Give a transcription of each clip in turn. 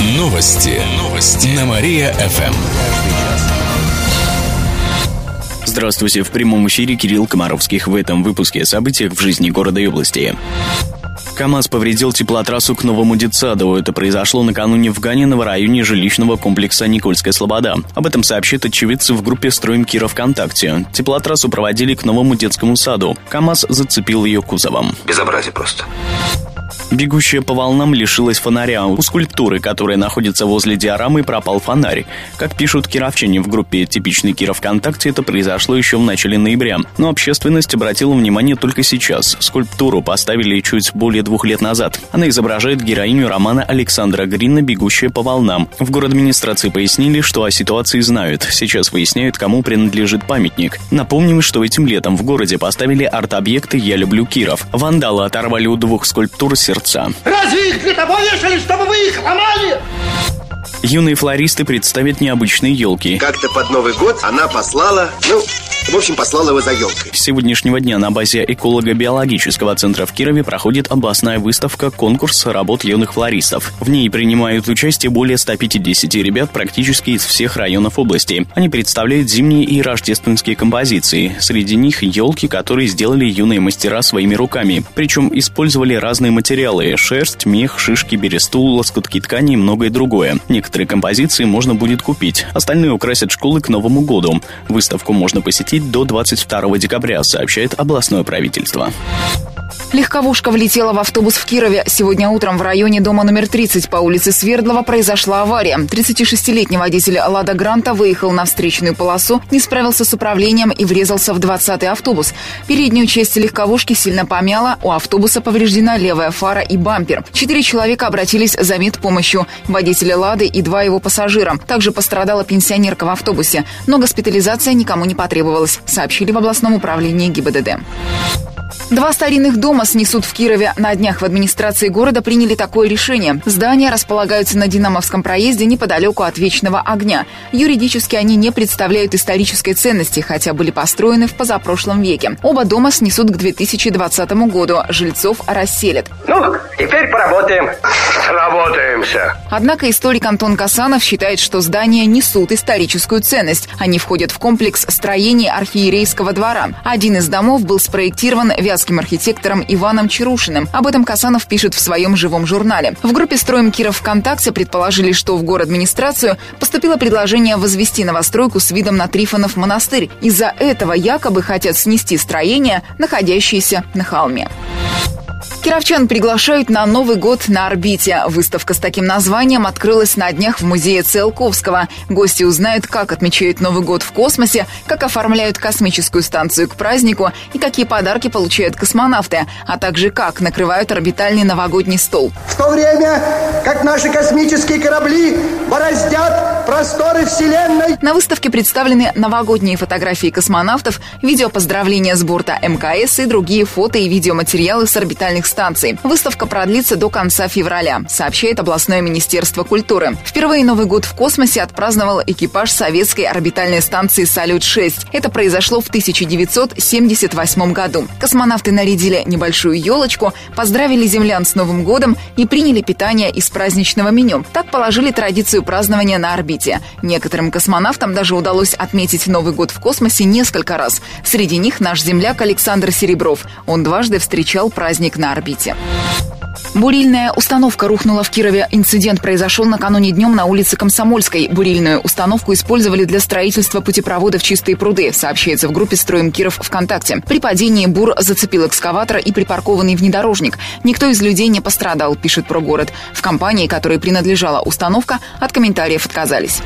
Новости. Новости. На Мария-ФМ. Здравствуйте, в прямом эфире Кирилл Комаровских. В этом выпуске о событиях в жизни города и области. КАМАЗ повредил теплотрассу к Новому Детсаду. Это произошло накануне в Ганиново районе жилищного комплекса Никольская Слобода. Об этом сообщит очевидцы в группе «Строим Кира ВКонтакте». Теплотрассу проводили к Новому детскому саду. КАМАЗ зацепил ее кузовом. Безобразие просто. Бегущая по волнам лишилась фонаря. У скульптуры, которая находится возле диорамы, пропал фонарь. Как пишут кировчане в группе «Типичный Киров ВКонтакте», это произошло еще в начале ноября. Но общественность обратила внимание только сейчас. Скульптуру поставили чуть более двух лет назад. Она изображает героиню романа Александра Грина «Бегущая по волнам». В город администрации пояснили, что о ситуации знают. Сейчас выясняют, кому принадлежит памятник. Напомним, что этим летом в городе поставили арт-объекты «Я люблю Киров». Вандалы оторвали у двух скульптур сердца сердца. Разве их для того вешали, чтобы вы их ломали? Юные флористы представят необычные елки. Как-то под Новый год она послала, ну, в общем, послал его за елкой. С сегодняшнего дня на базе эколого-биологического центра в Кирове проходит областная выставка «Конкурс работ юных флористов». В ней принимают участие более 150 ребят практически из всех районов области. Они представляют зимние и рождественские композиции. Среди них елки, которые сделали юные мастера своими руками. Причем использовали разные материалы – шерсть, мех, шишки, бересту, лоскутки ткани и многое другое. Некоторые композиции можно будет купить. Остальные украсят школы к Новому году. Выставку можно посетить запретить до 22 декабря, сообщает областное правительство. Легковушка влетела в автобус в Кирове. Сегодня утром в районе дома номер 30 по улице Свердлова произошла авария. 36-летний водитель «Лада Гранта» выехал на встречную полосу, не справился с управлением и врезался в 20-й автобус. Переднюю часть легковушки сильно помяла, у автобуса повреждена левая фара и бампер. Четыре человека обратились за медпомощью. Водитель «Лады» и два его пассажира. Также пострадала пенсионерка в автобусе. Но госпитализация никому не потребовалась, сообщили в областном управлении ГИБДД. Два старинных дома снесут в Кирове. На днях в администрации города приняли такое решение. Здания располагаются на Динамовском проезде неподалеку от Вечного огня. Юридически они не представляют исторической ценности, хотя были построены в позапрошлом веке. Оба дома снесут к 2020 году. Жильцов расселят. Ну, теперь поработаем. Работаемся. Однако историк Антон Касанов считает, что здания несут историческую ценность. Они входят в комплекс строений архиерейского двора. Один из домов был спроектирован вятским архитектором Иваном Чарушиным. Об этом Касанов пишет в своем живом журнале. В группе «Строим Киров ВКонтакте» предположили, что в город администрацию поступило предложение возвести новостройку с видом на Трифонов монастырь. Из-за этого якобы хотят снести строение, находящееся на холме. Кировчан приглашают на Новый год на орбите. Выставка с таким названием открылась на днях в музее Циолковского. Гости узнают, как отмечают Новый год в космосе, как оформляют космическую станцию к празднику и какие подарки получают космонавты, а также как накрывают орбитальный новогодний стол. В то время, как наши космические корабли бороздят просторы Вселенной. На выставке представлены новогодние фотографии космонавтов, видео поздравления с борта МКС и другие фото и видеоматериалы с орбитальных станций. Выставка продлится до конца февраля, сообщает областное министерство культуры. Впервые Новый год в космосе отпраздновал экипаж советской орбитальной станции «Салют-6». Это произошло в 1978 году. Космонавты нарядили небольшую елочку, поздравили землян с Новым годом и приняли питание из праздничного меню. Так положили традицию празднования на орбите. Некоторым космонавтам даже удалось отметить Новый год в космосе несколько раз. Среди них наш земляк Александр Серебров. Он дважды встречал праздник на орбите. Бурильная установка рухнула в Кирове. Инцидент произошел накануне днем на улице Комсомольской. Бурильную установку использовали для строительства путепровода в чистые пруды, сообщается в группе «Строим Киров» ВКонтакте. При падении бур зацепил экскаватор и припаркованный внедорожник. Никто из людей не пострадал, пишет про город. В компании, которой принадлежала установка, от комментариев отказались.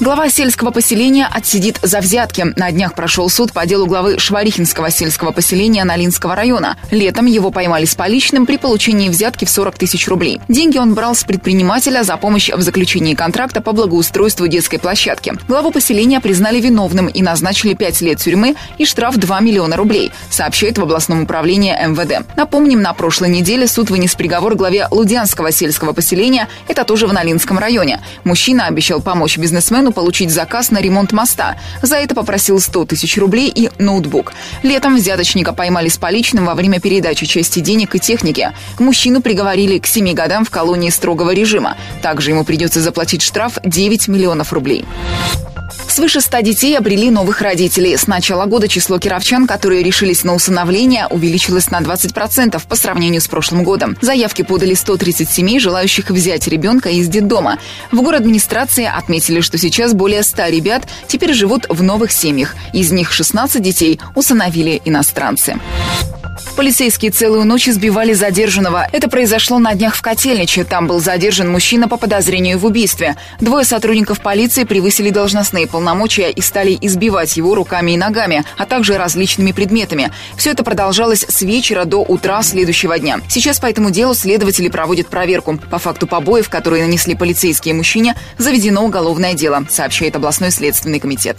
Глава сельского поселения отсидит за взятки. На днях прошел суд по делу главы Шварихинского сельского поселения Налинского района. Летом его поймали с поличным при получении взятки в 40 тысяч рублей. Деньги он брал с предпринимателя за помощь в заключении контракта по благоустройству детской площадки. Главу поселения признали виновным и назначили 5 лет тюрьмы и штраф 2 миллиона рублей, сообщает в областном управлении МВД. Напомним, на прошлой неделе суд вынес приговор главе Лудянского сельского поселения, это тоже в Налинском районе. Мужчина обещал помочь бизнесмену получить заказ на ремонт моста. За это попросил 100 тысяч рублей и ноутбук. Летом взяточника поймали с поличным во время передачи части денег и техники. Мужчину приговорили к 7 годам в колонии строгого режима. Также ему придется заплатить штраф 9 миллионов рублей. Свыше 100 детей обрели новых родителей. С начала года число кировчан, которые решились на усыновление, увеличилось на 20% по сравнению с прошлым годом. Заявки подали 130 семей, желающих взять ребенка из детдома. В город администрации отметили, что сейчас более 100 ребят теперь живут в новых семьях. Из них 16 детей усыновили иностранцы. Полицейские целую ночь избивали задержанного. Это произошло на днях в Котельниче. Там был задержан мужчина по подозрению в убийстве. Двое сотрудников полиции превысили должностные полномочия и стали избивать его руками и ногами, а также различными предметами. Все это продолжалось с вечера до утра следующего дня. Сейчас по этому делу следователи проводят проверку. По факту побоев, которые нанесли полицейские мужчине, заведено уголовное дело, сообщает областной следственный комитет.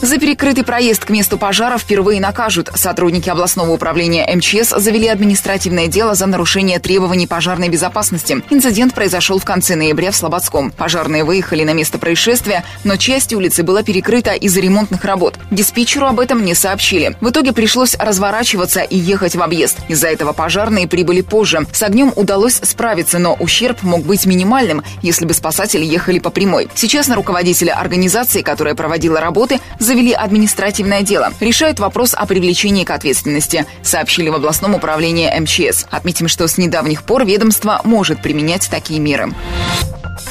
За перекрытый проезд к месту пожара впервые накажут. Сотрудники областного управления МЧС завели административное дело за нарушение требований пожарной безопасности. Инцидент произошел в конце ноября в Слободском. Пожарные выехали на место происшествия, но часть улицы была перекрыта из-за ремонтных работ. Диспетчеру об этом не сообщили. В итоге пришлось разворачиваться и ехать в объезд. Из-за этого пожарные прибыли позже. С огнем удалось справиться, но ущерб мог быть минимальным, если бы спасатели ехали по прямой. Сейчас на руководителя организации, которая проводила работы, завели административное дело. Решают вопрос о привлечении к ответственности, сообщили в областном управлении МЧС. Отметим, что с недавних пор ведомство может применять такие меры.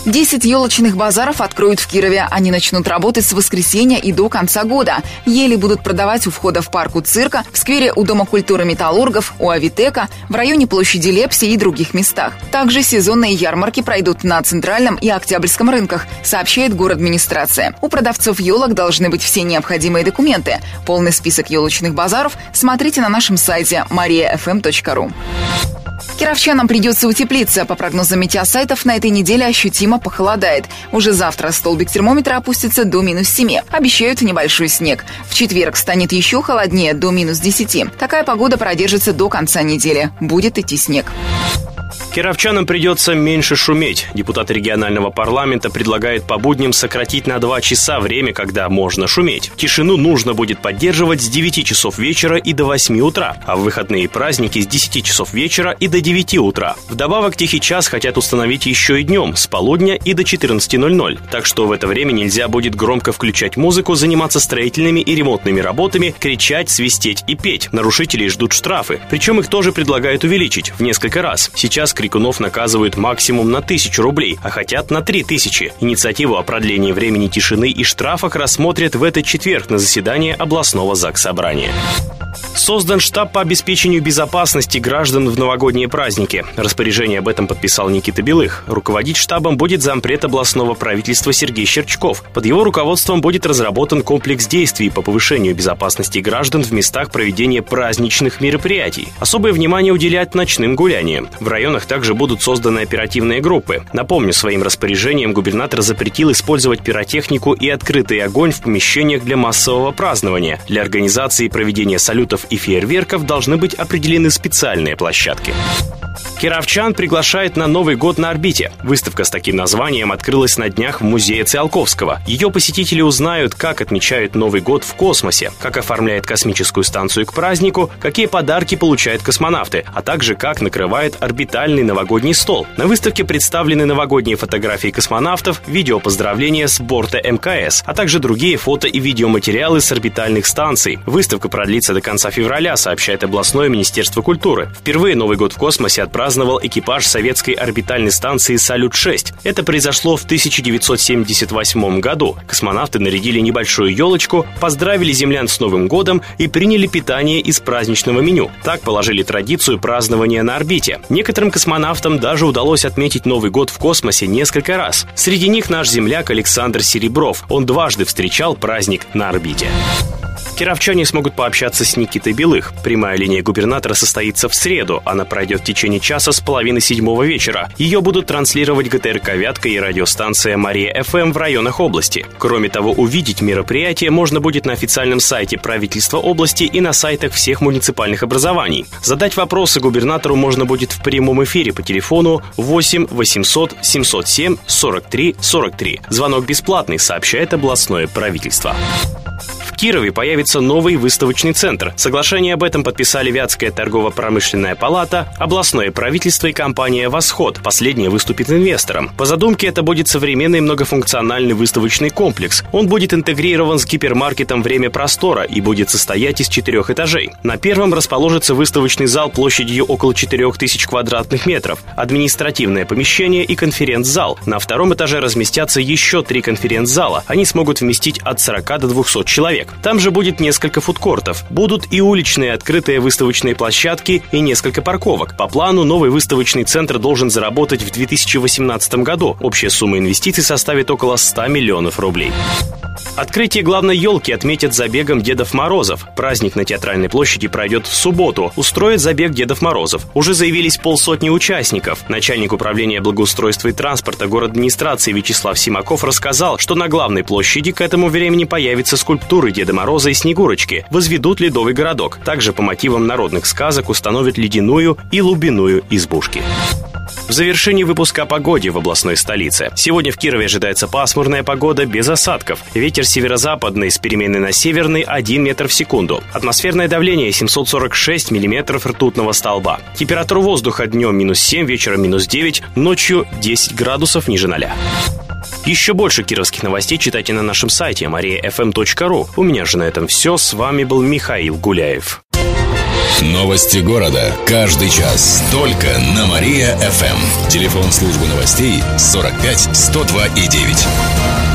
10 елочных базаров откроют в Кирове. Они начнут работать с воскресенья и до конца года. Ели будут продавать у входа в парк у цирка, в сквере у Дома культуры металлургов, у Авитека, в районе площади Лепси и других местах. Также сезонные ярмарки пройдут на Центральном и Октябрьском рынках, сообщает город администрация. У продавцов елок должны быть все необходимые документы. Полный список елочных базаров смотрите на нашем сайте mariafm.ru. Кировчанам придется утеплиться. По прогнозам метеосайтов, на этой неделе ощутимо похолодает. Уже завтра столбик термометра опустится до минус 7. Обещают небольшой снег. В четверг станет еще холоднее, до минус 10. Такая погода продержится до конца недели. Будет идти снег. Кировчанам придется меньше шуметь. Депутат регионального парламента предлагает по будням сократить на 2 часа время, когда можно шуметь. Тишину нужно будет поддерживать с 9 часов вечера и до 8 утра, а в выходные и праздники с 10 часов вечера и до 9 утра. Вдобавок тихий час хотят установить еще и днем, с полудня и до 14.00. Так что в это время нельзя будет громко включать музыку, заниматься строительными и ремонтными работами, кричать, свистеть и петь. Нарушителей ждут штрафы. Причем их тоже предлагают увеличить в несколько раз. Сейчас крикунов наказывают максимум на тысячу рублей, а хотят на три тысячи. Инициативу о продлении времени тишины и штрафах рассмотрят в этот четверг на заседании областного ЗАГС Собрания. Создан штаб по обеспечению безопасности граждан в новогодние праздники. Распоряжение об этом подписал Никита Белых. Руководить штабом будет зампред областного правительства Сергей Щерчков. Под его руководством будет разработан комплекс действий по повышению безопасности граждан в местах проведения праздничных мероприятий. Особое внимание уделять ночным гуляниям. В районах также будут созданы оперативные группы. Напомню, своим распоряжением губернатор запретил использовать пиротехнику и открытый огонь в помещениях для массового празднования. Для организации и проведения салютов и фейерверков должны быть определены специальные площадки. Кировчан приглашает на Новый год на орбите. Выставка с таким названием открылась на днях в музее Циолковского. Ее посетители узнают, как отмечают Новый год в космосе, как оформляет космическую станцию к празднику, какие подарки получают космонавты, а также как накрывает орбитальный новогодний стол. На выставке представлены новогодние фотографии космонавтов, видео поздравления с борта МКС, а также другие фото и видеоматериалы с орбитальных станций. Выставка продлится до конца февраля, сообщает областное министерство культуры. Впервые Новый год в космосе отпраздновал экипаж советской орбитальной станции «Салют-6». Это произошло в 1978 году. Космонавты нарядили небольшую елочку, поздравили землян с Новым годом и приняли питание из праздничного меню. Так положили традицию празднования на орбите. Некоторым космонавтам даже удалось отметить Новый год в космосе несколько раз. Среди них наш земляк Александр Серебров. Он дважды встречал праздник на орбите. Кировчане смогут пообщаться с Никитой Белых. Прямая линия губернатора состоится в среду. Она пройдет в течение часа с половины седьмого вечера. Ее будут транслировать ГТРК «Вятка» и радиостанция «Мария ФМ» в районах области. Кроме того, увидеть мероприятие можно будет на официальном сайте правительства области и на сайтах всех муниципальных образований. Задать вопросы губернатору можно будет в прямом эфире по телефону 8 800 707 43 43. Звонок бесплатный, сообщает областное правительство. Кирове появится новый выставочный центр. Соглашение об этом подписали Вятская торгово-промышленная палата, областное правительство и компания «Восход». Последняя выступит инвестором. По задумке это будет современный многофункциональный выставочный комплекс. Он будет интегрирован с гипермаркетом «Время простора» и будет состоять из четырех этажей. На первом расположится выставочный зал площадью около 4000 квадратных метров, административное помещение и конференц-зал. На втором этаже разместятся еще три конференц-зала. Они смогут вместить от 40 до 200 человек человек. Там же будет несколько фудкортов. Будут и уличные открытые выставочные площадки и несколько парковок. По плану новый выставочный центр должен заработать в 2018 году. Общая сумма инвестиций составит около 100 миллионов рублей. Открытие главной елки отметят забегом Дедов Морозов. Праздник на Театральной площади пройдет в субботу. Устроит забег Дедов Морозов. Уже заявились полсотни участников. Начальник управления благоустройства и транспорта город администрации Вячеслав Симаков рассказал, что на главной площади к этому времени появятся скульптуры Деда Мороза и Снегурочки. Возведут ледовый городок. Также по мотивам народных сказок установят ледяную и лубиную избушки. В завершении выпуска о погоде в областной столице. Сегодня в Кирове ожидается пасмурная погода без осадков. Ветер северо-западный с переменной на северный 1 метр в секунду. Атмосферное давление 746 миллиметров ртутного столба. Температура воздуха днем минус 7, вечером минус 9, ночью 10 градусов ниже 0. Еще больше кировских новостей читайте на нашем сайте mariafm.ru. У меня же на этом все. С вами был Михаил Гуляев. Новости города. Каждый час. Только на Мария-ФМ. Телефон службы новостей 45 102 и 9.